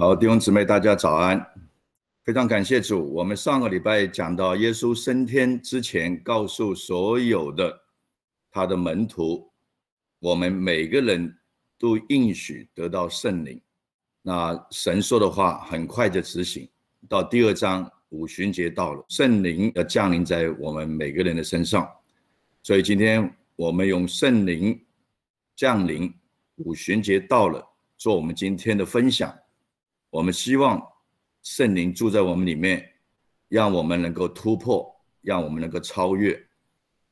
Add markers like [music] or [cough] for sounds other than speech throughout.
好，弟兄姊妹，大家早安！非常感谢主。我们上个礼拜讲到，耶稣升天之前，告诉所有的他的门徒，我们每个人都应许得到圣灵。那神说的话很快就执行。到第二章五旬节到了，圣灵要降临在我们每个人的身上。所以今天我们用圣灵降临五旬节到了，做我们今天的分享。我们希望圣灵住在我们里面，让我们能够突破，让我们能够超越。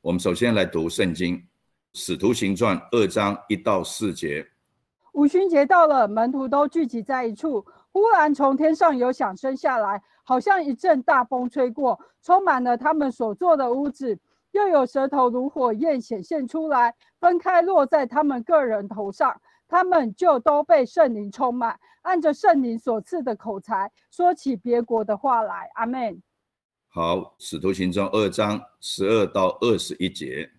我们首先来读圣经《使徒行传》二章一到四节。五旬节到了，门徒都聚集在一处。忽然从天上有响声下来，好像一阵大风吹过，充满了他们所坐的屋子。又有舌头如火焰显现出来，分开落在他们个人头上。他们就都被圣灵充满，按着圣灵所赐的口才，说起别国的话来。阿门。好，使徒行传二章十二到二十一节，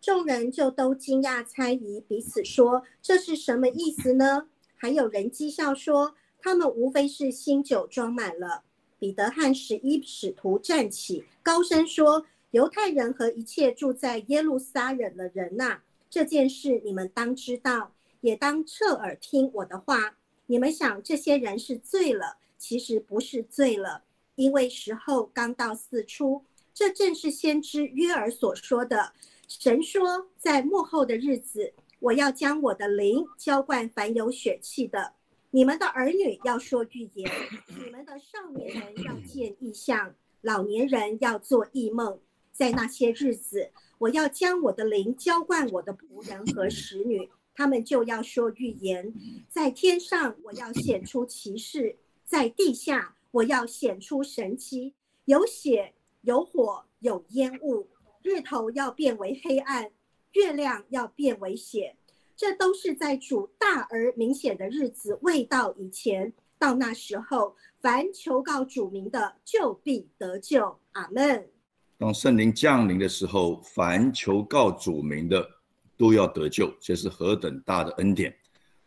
众人就都惊讶猜疑，彼此说：“这是什么意思呢？”还有人讥笑说：“他们无非是新酒装满了。”彼得和十一使徒站起，高声说：“犹太人和一切住在耶路撒冷的人呐，这件事你们当知道。”也当侧耳听我的话。你们想这些人是醉了，其实不是醉了，因为时候刚到四出。这正是先知约尔所说的。神说，在幕后的日子，我要将我的灵浇灌凡有血气的。你们的儿女要说预言，你们的少年人要见异象，老年人要做异梦。在那些日子，我要将我的灵浇灌我的仆人和使女。他们就要说预言，在天上我要显出奇事，在地下我要显出神奇，有血有火有烟雾，日头要变为黑暗，月亮要变为血，这都是在主大而明显的日子未到以前。到那时候，凡求告主名的，就必得救。阿门。当圣灵降临的时候，凡求告主名的。都要得救，这是何等大的恩典！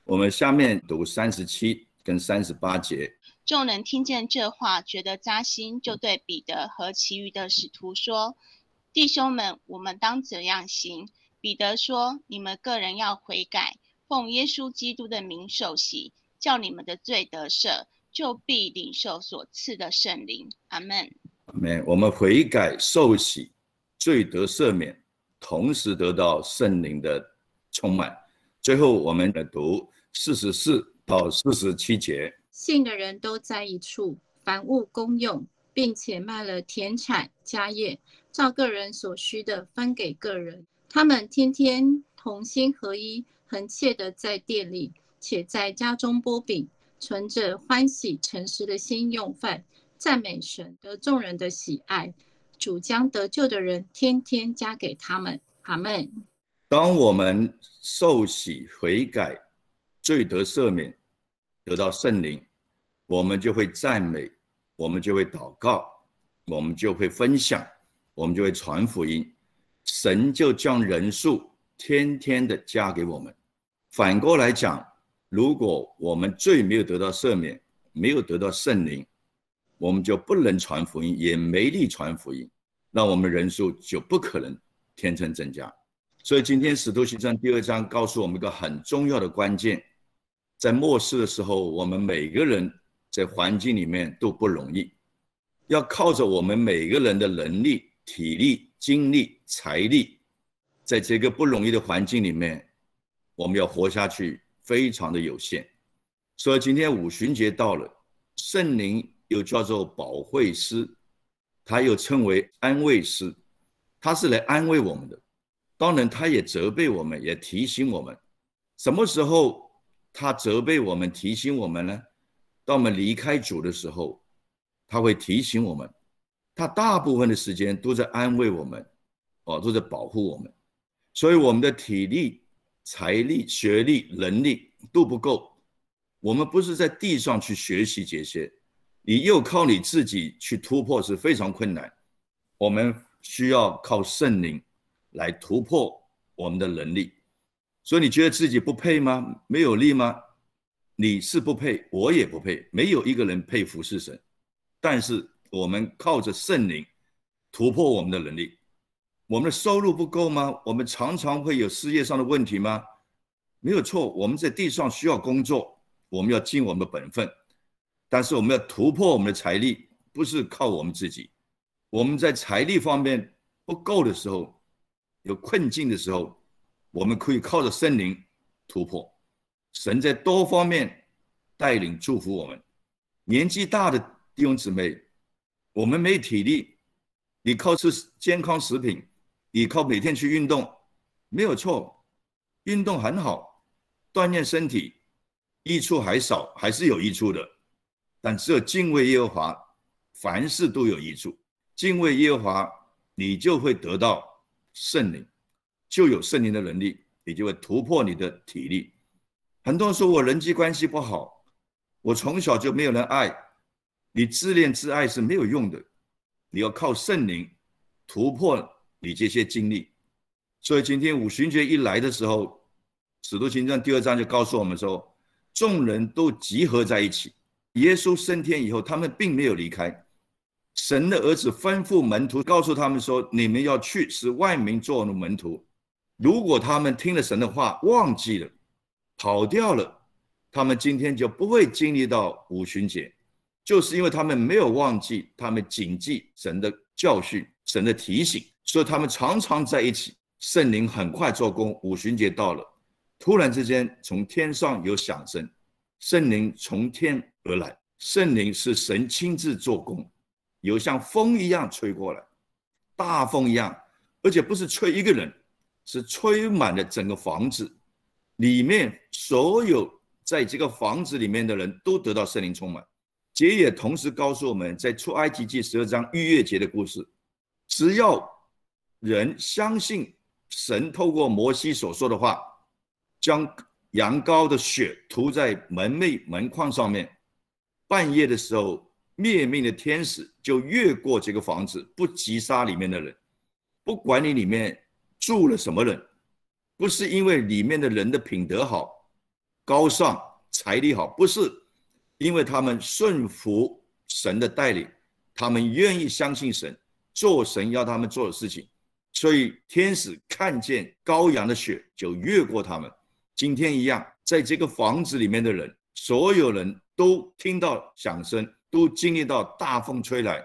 我们下面读三十七跟三十八节。众人听见这话，觉得扎心，就对彼得和其余的使徒说：“弟兄们，我们当怎样行？”彼得说：“你们个人要悔改，奉耶稣基督的名受洗，叫你们的罪得赦，就必领受所赐的圣灵。”阿门。阿门。我们悔改受洗，罪得赦免。同时得到圣灵的充满。最后，我们来读四十四到四十七节。信的人都在一处，凡物公用，并且卖了田产家业，照个人所需的分给个人。他们天天同心合一，恒切的在店里，且在家中剥饼，存着欢喜诚实的心用饭，赞美神，得众人的喜爱。主将得救的人天天加给他们，阿门。当我们受洗悔改、罪得赦免、得到圣灵，我们就会赞美，我们就会祷告，我们就会分享，我们就会传福音。神就将人数天天的加给我们。反过来讲，如果我们罪没有得到赦免，没有得到圣灵，我们就不能传福音，也没力传福音。那我们人数就不可能天天增加，所以今天使徒行传第二章告诉我们一个很重要的关键，在末世的时候，我们每个人在环境里面都不容易，要靠着我们每个人的能力、体力、精力、财力，在这个不容易的环境里面，我们要活下去非常的有限。所以今天五旬节到了，圣灵又叫做保惠师。他又称为安慰师，他是来安慰我们的。当然，他也责备我们，也提醒我们。什么时候他责备我们、提醒我们呢？当我们离开主的时候，他会提醒我们。他大部分的时间都在安慰我们，哦，都在保护我们。所以，我们的体力、财力、学历、能力都不够。我们不是在地上去学习这些。你又靠你自己去突破是非常困难，我们需要靠圣灵来突破我们的能力。所以你觉得自己不配吗？没有力吗？你是不配，我也不配，没有一个人配服侍神。但是我们靠着圣灵突破我们的能力。我们的收入不够吗？我们常常会有事业上的问题吗？没有错，我们在地上需要工作，我们要尽我们的本分。但是我们要突破我们的财力，不是靠我们自己。我们在财力方面不够的时候，有困境的时候，我们可以靠着圣灵突破。神在多方面带领祝福我们。年纪大的弟兄姊妹，我们没体力，你靠吃健康食品，你靠每天去运动，没有错，运动很好，锻炼身体，益处还少，还是有益处的。但只有敬畏耶和华，凡事都有益处。敬畏耶和华，你就会得到圣灵，就有圣灵的能力，你就会突破你的体力。很多人说我人际关系不好，我从小就没有人爱，你自恋自爱是没有用的，你要靠圣灵突破你这些经历。所以今天五旬节一来的时候，《使徒行传》第二章就告诉我们说，众人都集合在一起。耶稣升天以后，他们并没有离开。神的儿子吩咐门徒，告诉他们说：“你们要去，使万民做门徒。如果他们听了神的话，忘记了，跑掉了，他们今天就不会经历到五旬节，就是因为他们没有忘记，他们谨记神的教训、神的提醒，所以他们常常在一起。圣灵很快做工，五旬节到了，突然之间从天上有响声，圣灵从天。”而来，圣灵是神亲自做工，有像风一样吹过来，大风一样，而且不是吹一个人，是吹满了整个房子，里面所有在这个房子里面的人都得到圣灵充满。节也同时告诉我们在出埃及记十二章逾越节的故事，只要人相信神透过摩西所说的话，将羊羔的血涂在门楣门框上面。半夜的时候，灭命的天使就越过这个房子，不击杀里面的人。不管你里面住了什么人，不是因为里面的人的品德好、高尚、财力好，不是，因为他们顺服神的带领，他们愿意相信神，做神要他们做的事情，所以天使看见羔羊的血就越过他们。今天一样，在这个房子里面的人，所有人。都听到响声，都经历到大风吹来。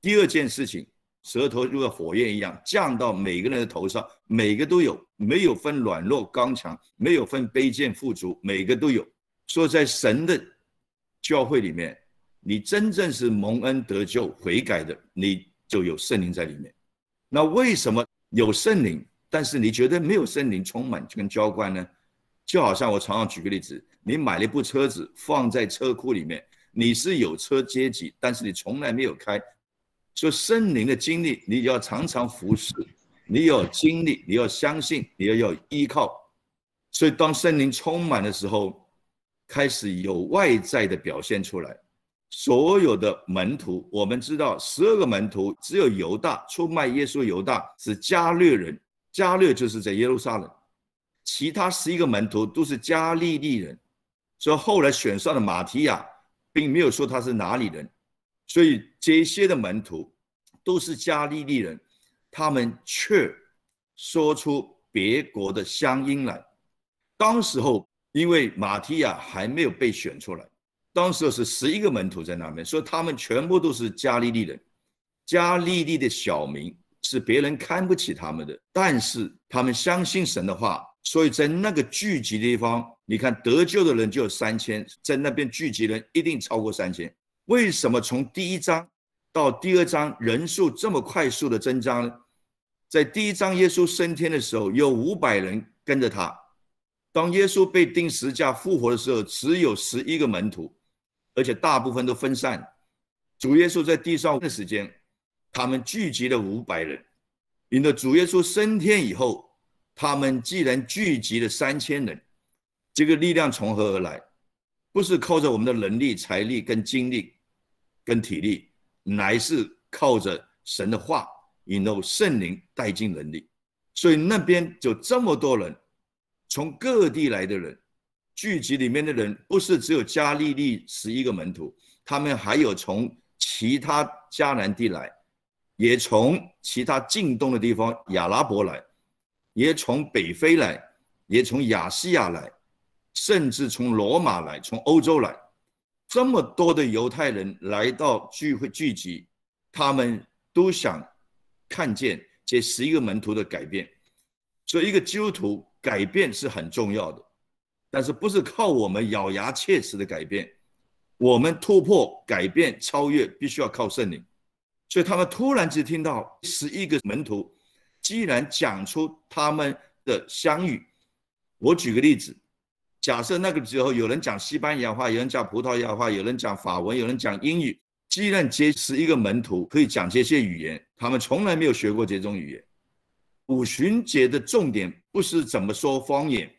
第二件事情，舌头如果火焰一样降到每个人的头上，每个都有，没有分软弱刚强，没有分卑贱富足，每个都有。说在神的教会里面，你真正是蒙恩得救悔改的，你就有圣灵在里面。那为什么有圣灵，但是你觉得没有圣灵充满跟浇灌呢？就好像我常常举个例子。你买了一部车子放在车库里面，你是有车阶级，但是你从来没有开。所以圣灵的经历，你要常常服侍，你有经历，你要相信，你要有依靠。所以当圣灵充满的时候，开始有外在的表现出来。所有的门徒，我们知道十二个门徒，只有犹大出卖耶稣，犹大是加略人，加略就是在耶路撒冷，其他十一个门徒都是加利利人。所以后来选上的马提亚，并没有说他是哪里人，所以这些的门徒都是加利利人，他们却说出别国的乡音来。当时候因为马提亚还没有被选出来，当时是十一个门徒在那边，所以他们全部都是加利利人。加利利的小民是别人看不起他们的，但是他们相信神的话。所以在那个聚集的地方，你看得救的人就有三千，在那边聚集人一定超过三千。为什么从第一章到第二章人数这么快速的增长呢？在第一章耶稣升天的时候，有五百人跟着他；当耶稣被钉十架复活的时候，只有十一个门徒，而且大部分都分散。主耶稣在地上的时间，他们聚集了五百人。因为主耶稣升天以后。他们既然聚集了三千人，这个力量从何而来？不是靠着我们的能力、财力跟精力、跟体力，乃是靠着神的话，引入圣灵带进能力。所以那边就这么多人，从各地来的人，聚集里面的人不是只有加利利十一个门徒，他们还有从其他迦南地来，也从其他近东的地方亚拉伯来，也从北非来，也从亚细亚来，甚至从罗马来，从欧洲来，这么多的犹太人来到聚会聚集，他们都想看见这十一个门徒的改变。所以，一个基督徒改变是很重要的，但是不是靠我们咬牙切齿的改变，我们突破、改变、超越，必须要靠圣灵。所以，他们突然之听到十一个门徒，既然讲出他们的相遇。我举个例子，假设那个时候有人讲西班牙话，有人讲葡萄牙话，有人讲法文，有人讲英语。既然结识一个门徒可以讲这些语言，他们从来没有学过这种语言。五旬节的重点不是怎么说方言，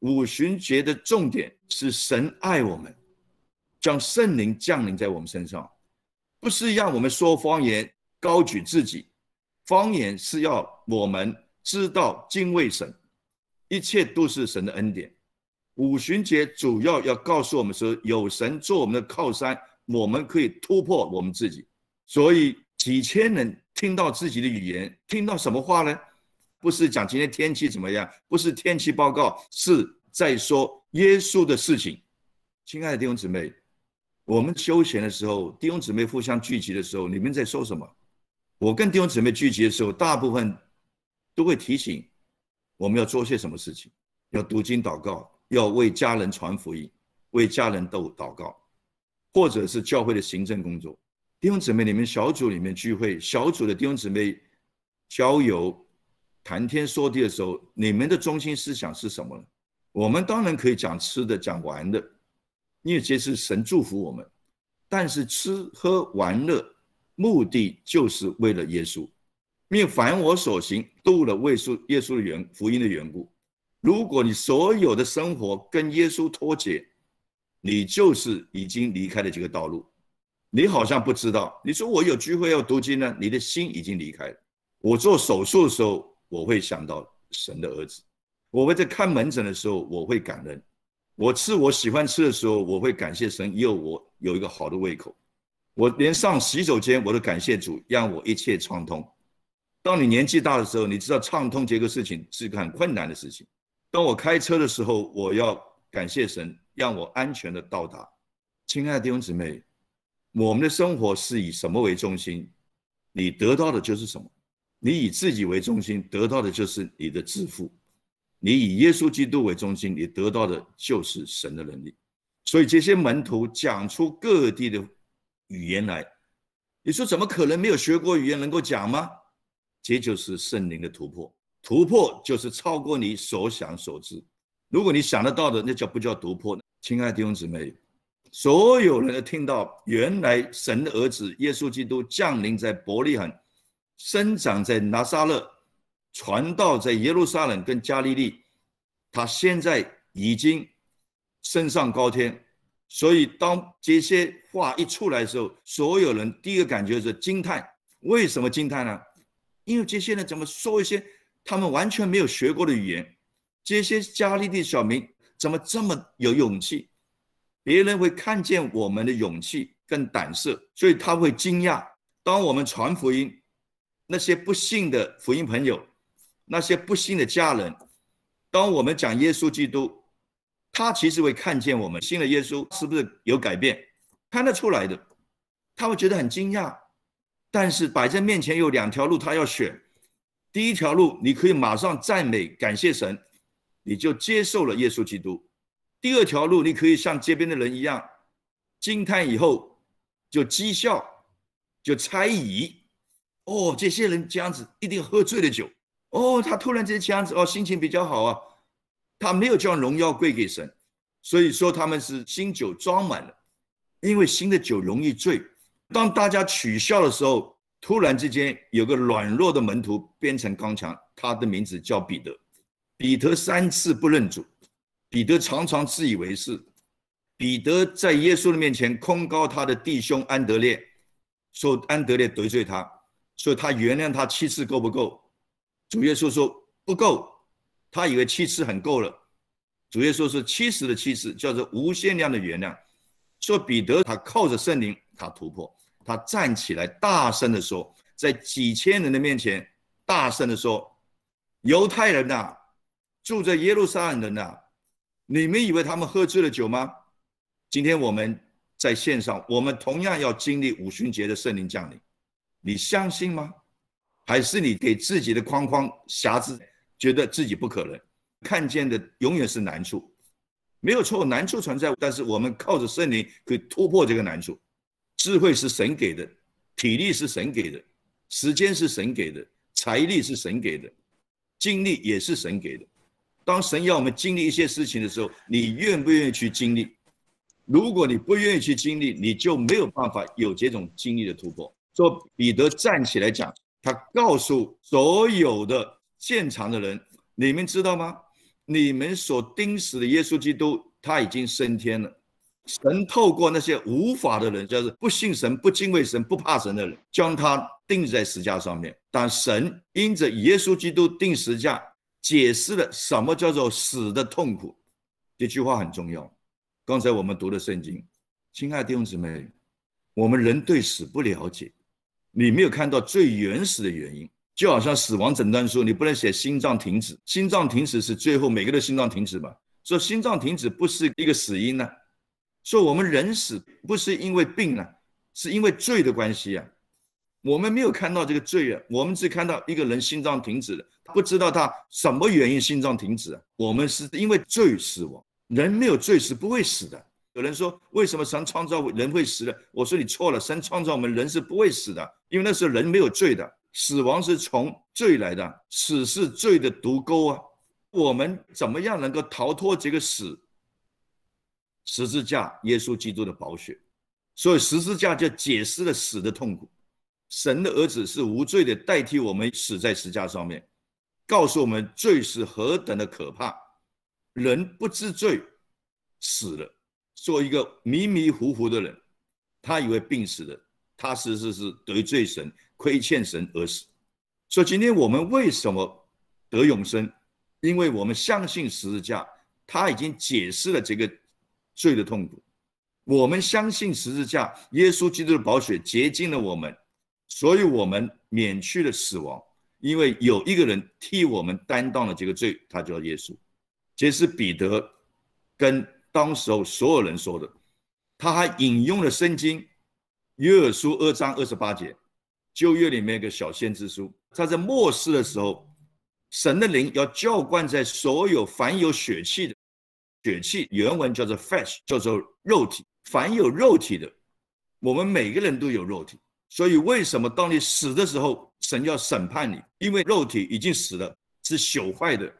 五旬节的重点是神爱我们，将圣灵降临在我们身上，不是让我们说方言高举自己，方言是要我们知道敬畏神，一切都是神的恩典。五旬节主要要告诉我们说，有神做我们的靠山，我们可以突破我们自己。所以几千人听到自己的语言，听到什么话呢？不是讲今天天气怎么样，不是天气报告，是在说耶稣的事情。亲爱的弟兄姊妹，我们休闲的时候，弟兄姊妹互相聚集的时候，你们在说什么？我跟弟兄姊妹聚集的时候，大部分都会提醒我们要做些什么事情，要读经祷告，要为家人传福音，为家人斗祷告，或者是教会的行政工作。弟兄姊妹，你们小组里面聚会，小组的弟兄姊妹交友。谈天说地的时候，你们的中心思想是什么呢？我们当然可以讲吃的、讲玩的，因为这是神祝福我们。但是吃喝玩乐目的就是为了耶稣，因为凡我所行，都了为稣耶稣的缘福音的缘故。如果你所有的生活跟耶稣脱节，你就是已经离开了这个道路。你好像不知道，你说我有聚会要读经呢，你的心已经离开了。我做手术的时候。我会想到神的儿子，我会在看门诊的时候，我会感恩；我吃我喜欢吃的时候，我会感谢神，因为我有一个好的胃口。我连上洗手间我都感谢主，让我一切畅通。当你年纪大的时候，你知道畅通这个事情是个很困难的事情。当我开车的时候，我要感谢神，让我安全的到达。亲爱的弟兄姊妹，我们的生活是以什么为中心，你得到的就是什么。你以自己为中心，得到的就是你的致富；你以耶稣基督为中心，你得到的就是神的能力。所以这些门徒讲出各地的语言来，你说怎么可能没有学过语言能够讲吗？这就是圣灵的突破。突破就是超过你所想所知。如果你想得到的，那叫不叫突破呢？亲爱的弟兄姊妹，所有人都听到，原来神的儿子耶稣基督降临在伯利恒。生长在拿撒勒，传道在耶路撒冷跟加利利，他现在已经升上高天，所以当这些话一出来的时候，所有人第一个感觉是惊叹。为什么惊叹呢？因为这些人怎么说一些他们完全没有学过的语言？这些加利利小民怎么这么有勇气？别人会看见我们的勇气跟胆色，所以他会惊讶。当我们传福音。那些不信的福音朋友，那些不信的家人，当我们讲耶稣基督，他其实会看见我们信了耶稣是不是有改变，看得出来的，他会觉得很惊讶。但是摆在面前有两条路，他要选。第一条路，你可以马上赞美感谢神，你就接受了耶稣基督；第二条路，你可以像街边的人一样惊叹以后就讥笑，就猜疑。哦，这些人这样子一定喝醉了酒。哦，他突然间这样子，哦，心情比较好啊。他没有将荣耀归给神，所以说他们是新酒装满了，因为新的酒容易醉。当大家取笑的时候，突然之间有个软弱的门徒变成刚强，他的名字叫彼得。彼得三次不认主，彼得常常自以为是。彼得在耶稣的面前控告他的弟兄安德烈，说安德烈得罪他。所以他原谅他七次够不够？主耶稣说不够，他以为七次很够了，主耶稣是七十的七十，叫做无限量的原谅。说彼得他靠着圣灵，他突破，他站起来大声的说，在几千人的面前大声的说：“犹太人呐，住在耶路撒冷人呐，你们以为他们喝醉了酒吗？今天我们在线上，我们同样要经历五旬节的圣灵降临，你相信吗？还是你给自己的框框辖制，觉得自己不可能？”看见的永远是难处，没有错，难处存在，但是我们靠着圣灵可以突破这个难处。智慧是神给的，体力是神给的，时间是神给的，财力是神给的，精力也是神给的。当神要我们经历一些事情的时候，你愿不愿意去经历？如果你不愿意去经历，你就没有办法有这种经历的突破。说彼得站起来讲，他告诉所有的现场的人：你们知道吗？你们所钉死的耶稣基督，他已经升天了。神透过那些无法的人，就是不信神、不敬畏神、不怕神的人，将他钉在石架上面。但神因着耶稣基督钉十架，解释了什么叫做死的痛苦。这句话很重要。刚才我们读的圣经，亲爱的弟兄姊妹，我们人对死不了解，你没有看到最原始的原因。就好像死亡诊断书，你不能写心脏停止，心脏停止是最后每个人心脏停止吧？说心脏停止不是一个死因呢？说我们人死不是因为病啊，是因为罪的关系啊。我们没有看到这个罪啊，我们只看到一个人心脏停止了，不知道他什么原因心脏停止啊。我们是因为罪死亡，人没有罪是不会死的。有人说为什么神创造人会死的？我说你错了，神创造我们人是不会死的，因为那时候人没有罪的。死亡是从罪来的，死是罪的毒钩啊！我们怎么样能够逃脱这个死？十字架，耶稣基督的宝血，所以十字架就解释了死的痛苦。神的儿子是无罪的，代替我们死在十字架上面，告诉我们罪是何等的可怕。人不知罪，死了，做一个迷迷糊糊的人，他以为病死了，他实实是得罪神。亏欠神而死，所以今天我们为什么得永生？因为我们相信十字架，他已经解释了这个罪的痛苦。我们相信十字架，耶稣基督的宝血洁净了我们，所以我们免去了死亡。因为有一个人替我们担当了这个罪，他叫耶稣。这是彼得跟当时候所有人说的。他还引用了圣经约珥书二章二十八节。旧约里面一个小先知书，他在末世的时候，神的灵要浇灌在所有凡有血气的血气，原文叫做 flesh，叫做肉体。凡有肉体的，我们每个人都有肉体，所以为什么当你死的时候，神要审判你？因为肉体已经死了，是朽坏的，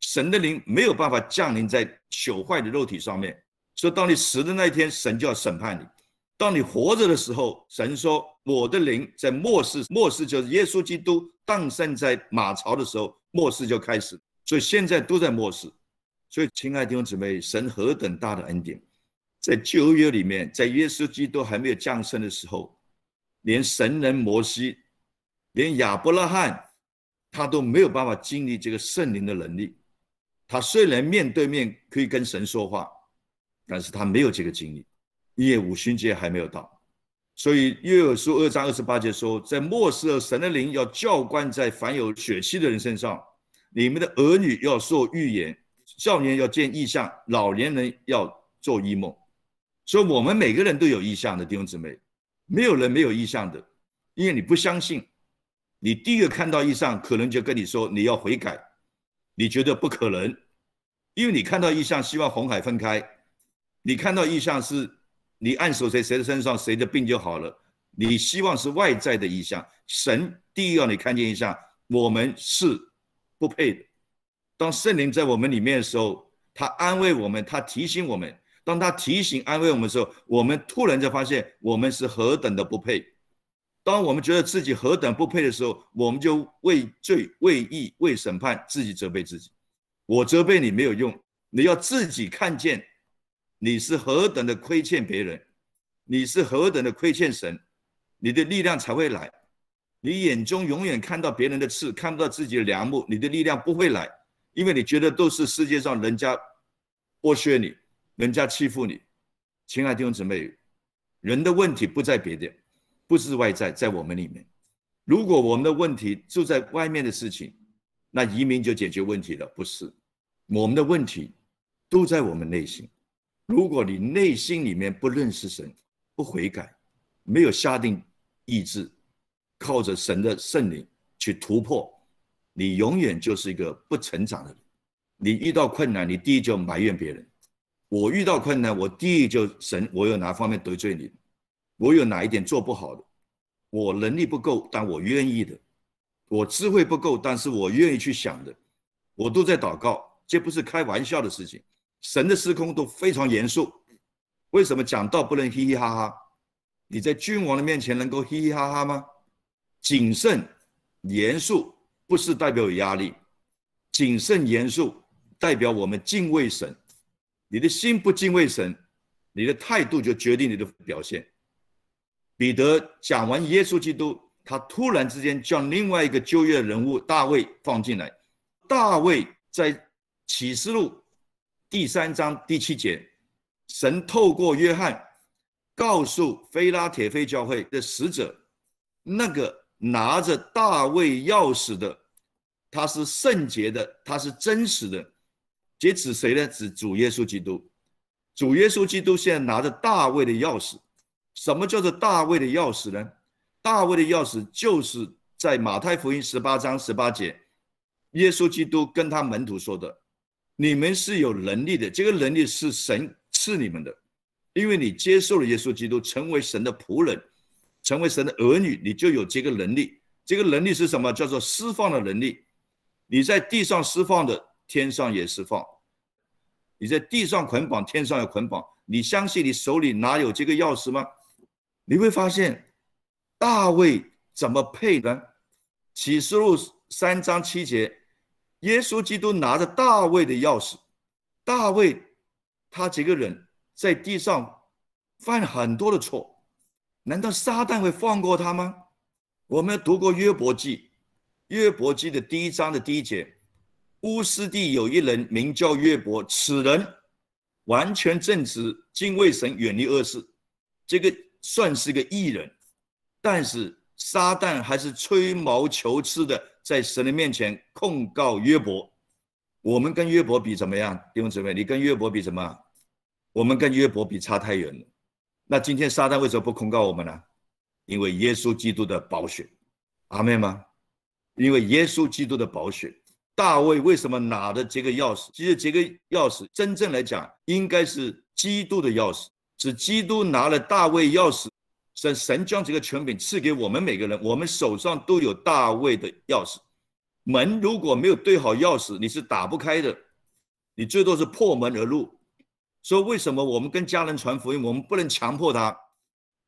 神的灵没有办法降临在朽坏的肉体上面，所以当你死的那一天，神就要审判你。当你活着的时候，神说：“我的灵在末世，末世就是耶稣基督诞生在马槽的时候，末世就开始。所以现在都在末世。所以，亲爱的弟兄姊妹，神何等大的恩典，在旧约里面，在耶稣基督还没有降生的时候，连神人摩西，连亚伯拉罕，他都没有办法经历这个圣灵的能力。他虽然面对面可以跟神说话，但是他没有这个经历。”因为五旬节还没有到，所以约珥书二章二十八节说，在末世，神的灵要教官在凡有血气的人身上，你们的儿女要受预言，少年要见异象，老年人要做异梦。所以，我们每个人都有异象的弟兄姊妹，没有人没有异象的，因为你不相信，你第一个看到异象，可能就跟你说你要悔改，你觉得不可能，因为你看到异象，希望红海分开，你看到异象是。你按手在谁的身上，谁的病就好了。你希望是外在的意象，神第一要你看见一下，我们是不配的。当圣灵在我们里面的时候，他安慰我们，他提醒我们。当他提醒安慰我们的时候，我们突然就发现我们是何等的不配。当我们觉得自己何等不配的时候，我们就为罪、为义、为审判自己责备自己。我责备你没有用，你要自己看见。你是何等的亏欠别人，你是何等的亏欠神，你的力量才会来。你眼中永远看到别人的刺，看不到自己的良木，你的力量不会来，因为你觉得都是世界上人家剥削你，人家欺负你。亲爱的弟兄姊妹，人的问题不在别的，不是外在，在我们里面。如果我们的问题就在外面的事情，那移民就解决问题了，不是？我们的问题都在我们内心。如果你内心里面不认识神，不悔改，没有下定意志，靠着神的圣灵去突破，你永远就是一个不成长的人。你遇到困难，你第一就埋怨别人。我遇到困难，我第一就神，我有哪方面得罪你？我有哪一点做不好的？我能力不够，但我愿意的；我智慧不够，但是我愿意去想的。我都在祷告，这不是开玩笑的事情。神的时空都非常严肃。为什么讲道不能嘻嘻哈哈？你在君王的面前能够嘻嘻哈哈吗？谨慎、严肃不是代表有压力，谨慎、严肃代表我们敬畏神。你的心不敬畏神，你的态度就决定你的表现。彼得讲完耶稣基督，他突然之间将另外一个旧约人物大卫放进来。大卫在启示录。第三章第七节，神透过约翰告诉菲拉铁菲教会的使者，那个拿着大卫钥匙的，他是圣洁的，他是真实的。这指谁呢？指主耶稣基督。主耶稣基督现在拿着大卫的钥匙。什么叫做大卫的钥匙呢？大卫的钥匙就是在马太福音十八章十八节，耶稣基督跟他门徒说的。你们是有能力的，这个能力是神 [laughs] 赐你们的，因为你接受了耶稣基督，成为神的仆人，成为神的儿女，你就有这个能力。这个能力是什么？叫做释放的能力。你在地上释放的，天上也释放；你在地上捆绑，天上也捆绑。你相信你手里哪有这个钥匙吗？你会发现，大卫怎么配呢？启示录三章七节。耶稣基督拿着大卫的钥匙，大卫他这个人在地上犯了很多的错，难道撒旦会放过他吗？我们读过约伯记，约伯记的第一章的第一节，乌斯地有一人名叫约伯，此人完全正直，敬畏神，远离恶事，这个算是个义人，但是撒旦还是吹毛求疵的。在神的面前控告约伯，我们跟约伯比怎么样？弟兄姊妹，你跟约伯比什么？我们跟约伯比差太远了。那今天撒旦为什么不控告我们呢？因为耶稣基督的宝血，阿妹吗？因为耶稣基督的宝血。大卫为什么拿的这个钥匙？其实这个钥匙真正来讲，应该是基督的钥匙，是基督拿了大卫钥匙。神神将这个权柄赐给我们每个人，我们手上都有大卫的钥匙。门如果没有对好钥匙，你是打不开的，你最多是破门而入。所以为什么我们跟家人传福音，我们不能强迫他，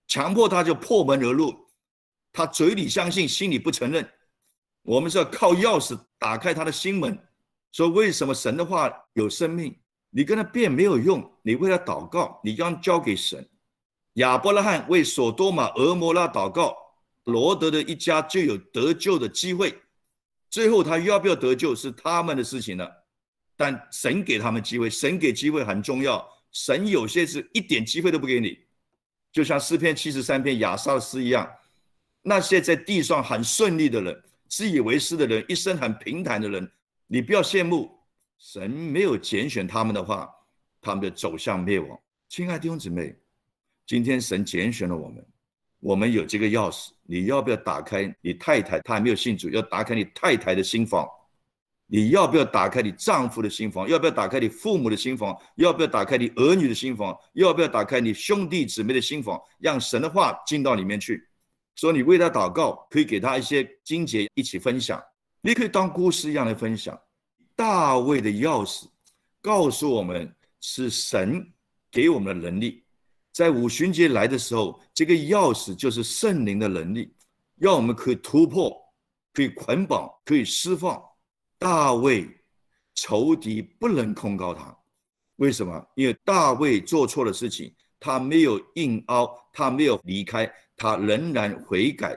强迫他就破门而入，他嘴里相信，心里不承认。我们是要靠钥匙打开他的心门。说为什么神的话有生命？你跟他辩没有用，你为他祷告，你将交给神。亚伯拉罕为索多玛、俄摩拉祷告，罗德的一家就有得救的机会。最后他要不要得救是他们的事情了，但神给他们机会，神给机会很重要。神有些是一点机会都不给你，就像诗篇七十三篇亚萨的诗一样。那些在地上很顺利的人、自以为是的人、一生很平坦的人，你不要羡慕。神没有拣选他们的话，他们就走向灭亡。亲爱的弟兄姊妹。今天神拣选了我们，我们有这个钥匙。你要不要打开你太太？她还没有信主，要打开你太太的心房。你要不要打开你丈夫的心房？要不要打开你父母的心房？要不要打开你儿女的心房？要不要打开你兄弟姊妹的心房？让神的话进到里面去。说你为他祷告，可以给他一些经节一起分享。你可以当故事一样来分享。大卫的钥匙告诉我们，是神给我们的能力。在五旬节来的时候，这个钥匙就是圣灵的能力，让我们可以突破，可以捆绑，可以释放。大卫仇敌不能控告他，为什么？因为大卫做错了事情，他没有硬凹，他没有离开，他仍然悔改，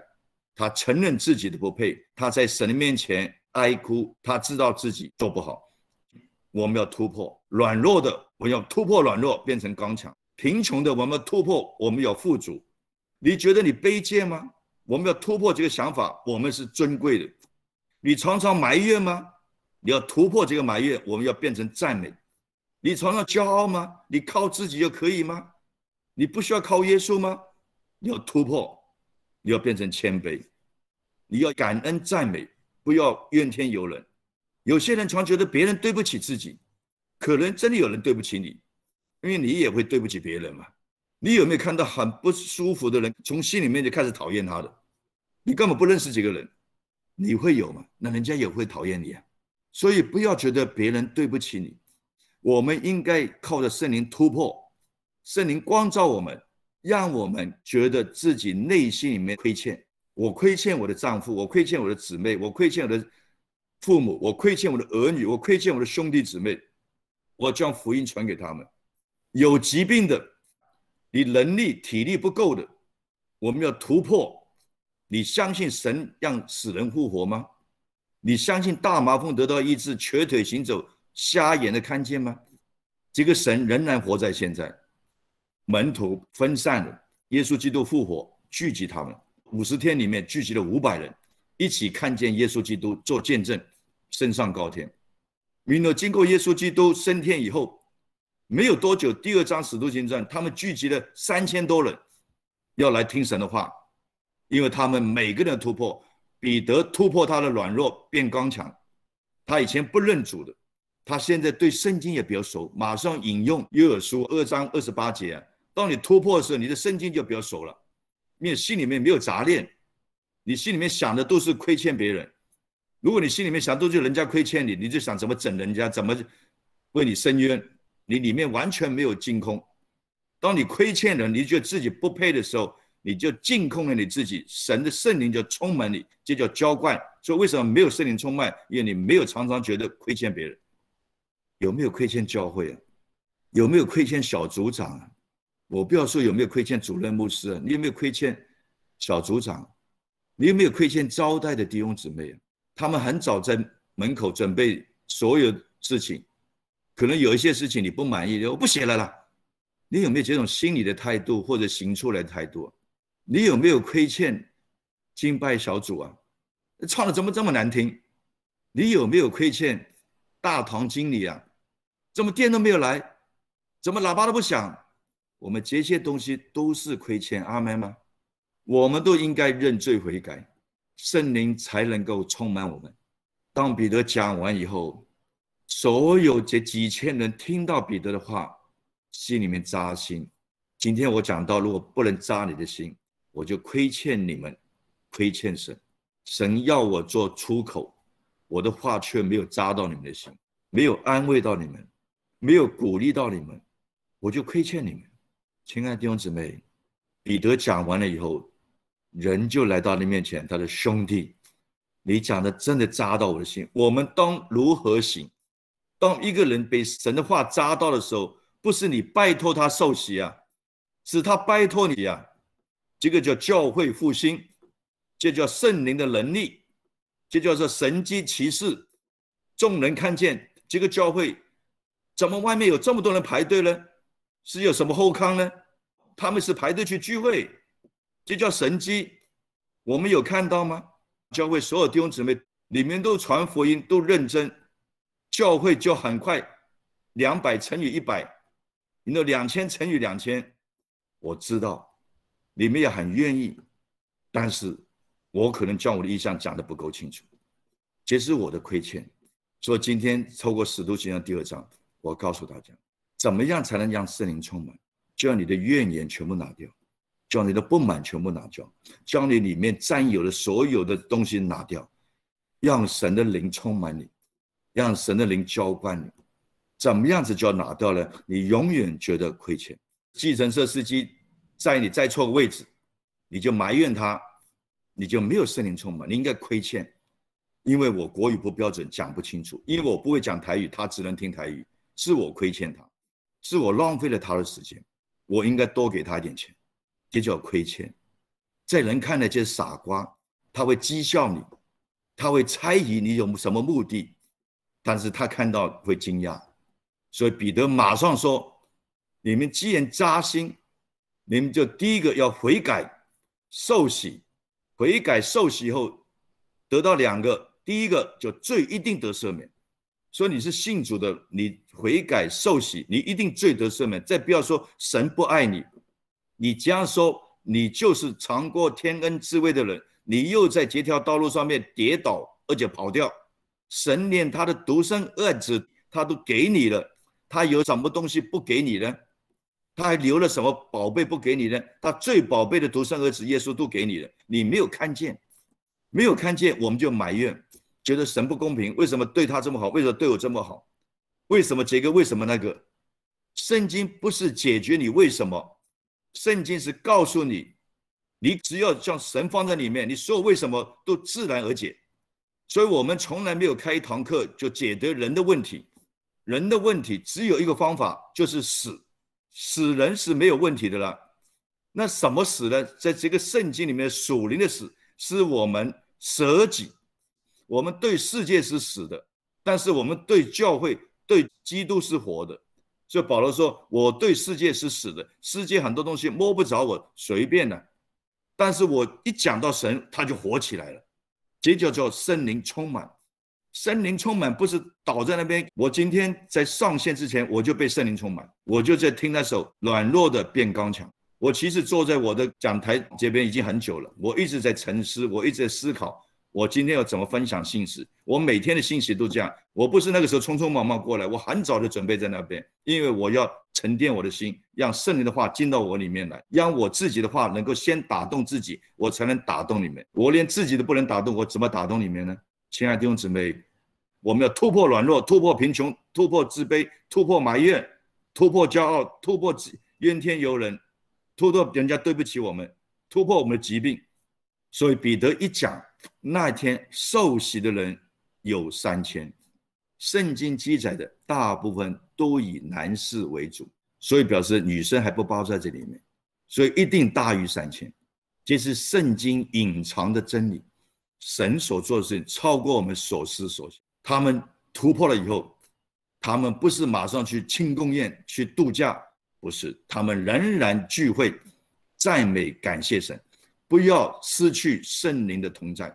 他承认自己的不配，他在神的面前哀哭，他知道自己做不好。我们要突破；软弱的，我要突破软弱，变成刚强；贫穷的，我们突破，我们要富足。你觉得你卑贱吗？我们要突破这个想法，我们是尊贵的。你常常埋怨吗？你要突破这个埋怨，我们要变成赞美。你常常骄傲吗？你靠自己就可以吗？你不需要靠耶稣吗？你要突破，你要变成谦卑，你要感恩赞美，不要怨天尤人。有些人常觉得别人对不起自己，可能真的有人对不起你，因为你也会对不起别人嘛。你有没有看到很不舒服的人，从心里面就开始讨厌他的？你根本不认识这个人，你会有吗？那人家也会讨厌你啊。所以不要觉得别人对不起你，我们应该靠着圣灵突破，圣灵光照我们，让我们觉得自己内心里面亏欠。我亏欠我的丈夫，我亏欠我的姊妹，我亏欠我的父母，我亏欠我的儿女，我亏欠我的兄弟姊妹。我将福音传给他们。有疾病的。你能力体力不够的，我们要突破。你相信神让死人复活吗？你相信大麻风得到医治、瘸腿行走、瞎眼的看见吗？这个神仍然活在现在。门徒分散了，耶稣基督复活，聚集他们。五十天里面聚集了五百人，一起看见耶稣基督做见证，升上高天。明了，经过耶稣基督升天以后。没有多久，第二章使徒行传，他们聚集了三千多人，要来听神的话，因为他们每个人突破。彼得突破他的软弱，变刚强。他以前不认主的，他现在对圣经也比较熟，马上引用约珥书二章二十八节。当你突破的时候，你的圣经就比较熟了，面心里面没有杂念，你心里面想的都是亏欠别人。如果你心里面想都是人家亏欠你，你就想怎么整人家，怎么为你伸冤。你里面完全没有净空，当你亏欠人，你觉得自己不配的时候，你就净空了你自己，神的圣灵就充满你，这叫浇灌。所以为什么没有圣灵充满？因为你没有常常觉得亏欠别人。有没有亏欠教会啊？有没有亏欠小组长啊？我不要说有没有亏欠主任牧师啊，你有没有亏欠小组长？你有没有亏欠招待的弟兄姊妹啊？他们很早在门口准备所有事情。可能有一些事情你不满意，我不写了啦。你有没有这种心理的态度或者行出来的态度？你有没有亏欠敬拜小组啊？唱的怎么这么难听？你有没有亏欠大堂经理啊？怎么电都没有来？怎么喇叭都不响？我们这些东西都是亏欠阿门吗？我们都应该认罪悔改，圣灵才能够充满我们。当彼得讲完以后。所有这几千人听到彼得的话，心里面扎心。今天我讲到，如果不能扎你的心，我就亏欠你们，亏欠神。神要我做出口，我的话却没有扎到你们的心，没有安慰到你们，没有鼓励到你们，我就亏欠你们。亲爱的弟兄姊妹，彼得讲完了以后，人就来到你面前，他的兄弟，你讲的真的扎到我的心，我们当如何行？当一个人被神的话扎到的时候，不是你拜托他受洗啊，是他拜托你呀。这个叫教会复兴，这叫圣灵的能力，这叫做神机骑士。众人看见这个教会，怎么外面有这么多人排队呢？是有什么后康呢？他们是排队去聚会，这叫神机。我们有看到吗？教会所有弟兄姊妹里面都传福音，都认真。教会就很快，两百乘以一百，你那两千乘以两千，我知道你们也很愿意，但是我可能将我的意向讲的不够清楚，这是我的亏欠。所以今天透过使徒行传第二章，我告诉大家，怎么样才能让圣灵充满？将你的怨言全部拿掉，将你的不满全部拿掉，将你里面占有的所有的东西拿掉，让神的灵充满你。让神的灵浇灌你，怎么样子就要拿掉呢？你永远觉得亏欠。计程车司机在你在错位置，你就埋怨他，你就没有圣灵充满。你应该亏欠，因为我国语不标准，讲不清楚。因为我不会讲台语，他只能听台语，是我亏欠他，是我浪费了他的时间。我应该多给他一点钱，这叫亏欠。在人看来就是傻瓜，他会讥笑你，他会猜疑你有什么目的。但是他看到会惊讶，所以彼得马上说：“你们既然扎心，你们就第一个要悔改、受洗。悔改、受洗后得到两个，第一个就罪一定得赦免。说你是信主的，你悔改受洗，你一定罪得赦免。再不要说神不爱你，你这样说，你就是尝过天恩滋味的人。”你又在这条道路上面跌倒，而且跑掉。神连他的独生儿子他都给你了，他有什么东西不给你呢？他还留了什么宝贝不给你呢？他最宝贝的独生儿子耶稣都给你了，你没有看见，没有看见，我们就埋怨，觉得神不公平。为什么对他这么好？为什么对我这么好？为什么这个？为什么那个？圣经不是解决你为什么，圣经是告诉你。你只要将神放在里面，你所有为什么都自然而解。所以我们从来没有开一堂课就解决人的问题。人的问题只有一个方法，就是死。死人是没有问题的了。那什么死呢？在这个圣经里面，属灵的死是我们舍己。我们对世界是死的，但是我们对教会、对基督是活的。所以保罗说：“我对世界是死的，世界很多东西摸不着我，随便的。”但是我一讲到神，他就活起来了，这叫做圣灵充满。圣灵充满不是倒在那边。我今天在上线之前，我就被圣灵充满，我就在听那首软弱的变刚强。我其实坐在我的讲台这边已经很久了，我一直在沉思，我一直在思考。我今天要怎么分享信息？我每天的信息都这样。我不是那个时候匆匆忙忙过来，我很早就准备在那边，因为我要沉淀我的心，让圣灵的话进到我里面来，让我自己的话能够先打动自己，我才能打动你们。我连自己都不能打动，我怎么打动你们呢？亲爱的弟兄姊妹，我们要突破软弱，突破贫穷，突破自卑，突破埋怨，突破骄傲，突破怨天尤人，突破人家对不起我们，突破我们的疾病。所以彼得一讲。那天受洗的人有三千，圣经记载的大部分都以男士为主，所以表示女生还不包在这里面，所以一定大于三千。这是圣经隐藏的真理，神所做的事情超过我们所思所想。他们突破了以后，他们不是马上去庆功宴、去度假，不是，他们仍然聚会，赞美感谢神。不要失去圣灵的同在，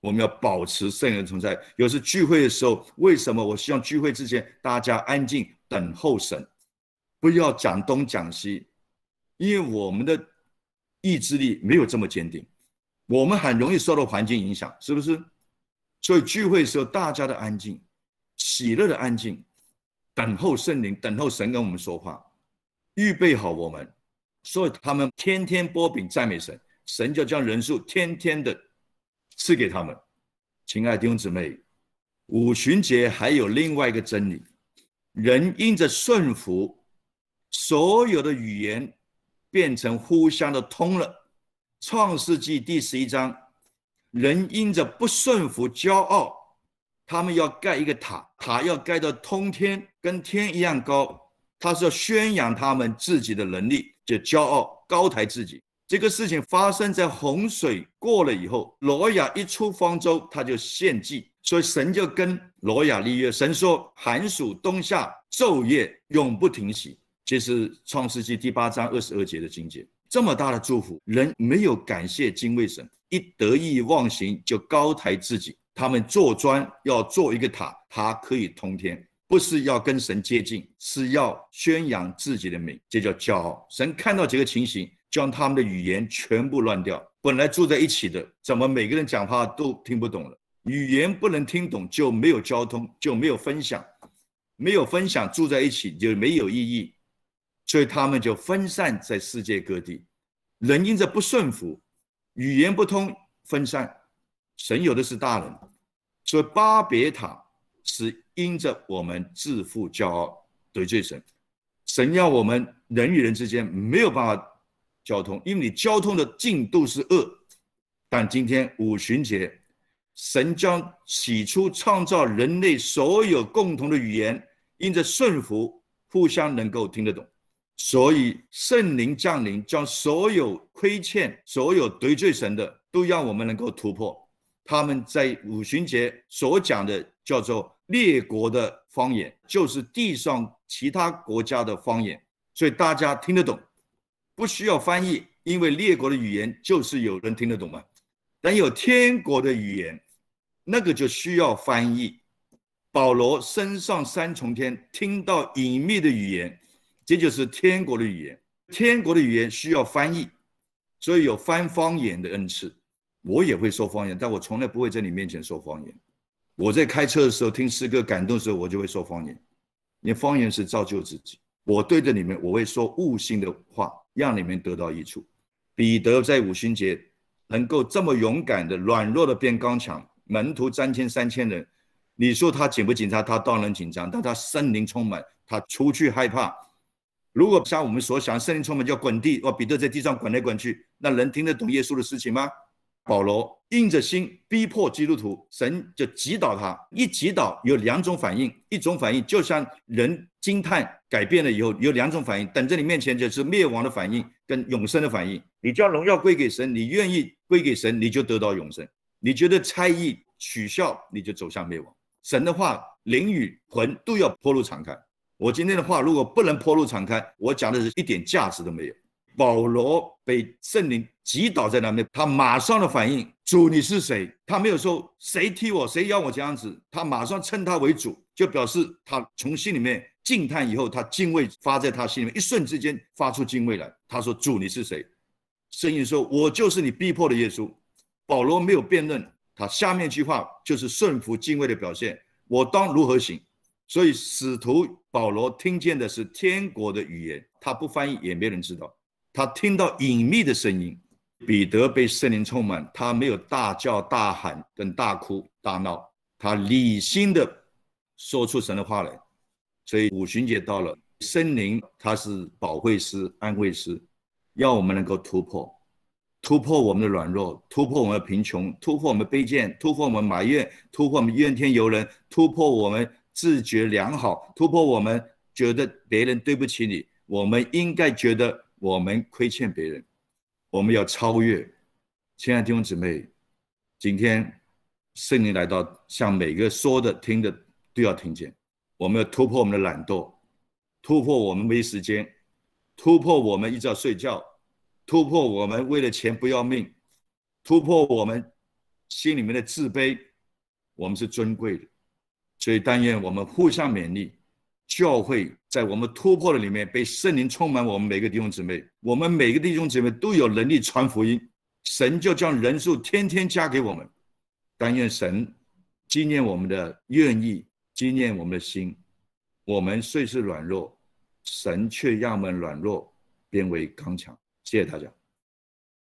我们要保持圣灵的同在。有时聚会的时候，为什么我希望聚会之前大家安静等候神，不要讲东讲西，因为我们的意志力没有这么坚定，我们很容易受到环境影响，是不是？所以聚会的时候，大家的安静、喜乐的安静，等候圣灵，等候神跟我们说话，预备好我们。所以他们天天波饼赞美神。神就将人数天天的赐给他们，亲爱的弟兄姊妹，五旬节还有另外一个真理：人因着顺服，所有的语言变成互相的通了。创世纪第十一章，人因着不顺服、骄傲，他们要盖一个塔，塔要盖到通天，跟天一样高。他是要宣扬他们自己的能力，就骄傲高抬自己。这个事情发生在洪水过了以后，挪亚一出方舟，他就献祭，所以神就跟挪亚立约。神说：寒暑冬夏昼夜永不停息。这是创世纪第八章二十二节的经节。这么大的祝福，人没有感谢敬畏神，一得意忘形就高抬自己。他们做砖要做一个塔，它可以通天，不是要跟神接近，是要宣扬自己的名，这叫骄傲。神看到这个情形。将他们的语言全部乱掉。本来住在一起的，怎么每个人讲话都听不懂了？语言不能听懂，就没有交通，就没有分享，没有分享，住在一起就没有意义。所以他们就分散在世界各地。人因着不顺服，语言不通，分散。神有的是大人，所以巴别塔是因着我们自负骄傲得罪神。神要我们人与人之间没有办法。交通，因为你交通的进度是恶，但今天五旬节，神将起初创造人类所有共同的语言，因着顺服，互相能够听得懂，所以圣灵降临，将所有亏欠、所有得罪神的，都让我们能够突破。他们在五旬节所讲的，叫做列国的方言，就是地上其他国家的方言，所以大家听得懂，不需要翻译，因为列国的语言就是有人听得懂嘛。但有天国的语言，那个就需要翻译。保罗升上三重天，听到隐秘的语言，这就是天国的语言。天国的语言需要翻译，所以有翻方言的恩赐。我也会说方言，但我从来不会在你面前说方言。我在开车的时候听诗歌感动的时候，我就会说方言。你方言是造就自己。我对着你们，我会说悟性的话，让你们得到益处。彼得在五旬节能够这么勇敢的、软弱的变刚强，门徒三千三千人。你说他紧不紧张？他当然紧张，但他森林充满，他出去害怕。如果像我们所想，森林充满就要滚地，哇，彼得在地上滚来滚去，那人听得懂耶稣的事情吗？保罗硬着心逼迫基督徒，神就击倒他。一击倒有两种反应，一种反应就像人惊叹改变了以后有两种反应，等在你面前就是灭亡的反应跟永生的反应。你将荣耀归给神，你愿意归给神，你就得到永生。你觉得猜疑取笑，你就走向灭亡。神的话，灵与魂都要破露敞开。我今天的话，如果不能破露敞开，我讲的是一点价值都没有。保罗被圣灵击倒在那边，他马上的反应：主，你是谁？他没有说谁踢我，谁要我这样子，他马上称他为主，就表示他从心里面敬叹以后，他敬畏发在他心里面，一瞬之间发出敬畏来。他说：主，你是谁？声音说：我就是你逼迫的耶稣。保罗没有辩论。他下面一句话就是顺服敬畏的表现。我当如何行？所以使徒保罗听见的是天国的语言，他不翻译也没人知道。他听到隐秘的声音。彼得被圣灵充满，他没有大叫大喊跟大哭大闹，他理性的说出神的话来。所以五旬节到了，圣灵他是保惠师、安慰师，要我们能够突破。突破我们的软弱，突破我们的贫穷，突破我们卑贱，突破我们埋怨，突破我们怨天尤人，突破我们自觉良好，突破我们觉得别人对不起你，我们应该觉得我们亏欠别人，我们要超越。亲爱的弟兄姊妹，今天圣灵来到，向每个说的、听的都要听见。我们要突破我们的懒惰，突破我们没时间，突破我们一直要睡觉。突破我们为了钱不要命，突破我们心里面的自卑，我们是尊贵的，所以但愿我们互相勉励，教会在我们突破的里面被圣灵充满，我们每个弟兄姊妹，我们每个弟兄姊妹都有能力传福音，神就将人数天天加给我们，但愿神纪念我们的愿意，纪念我们的心，我们虽是软弱，神却让我们软弱变为刚强。谢谢大家。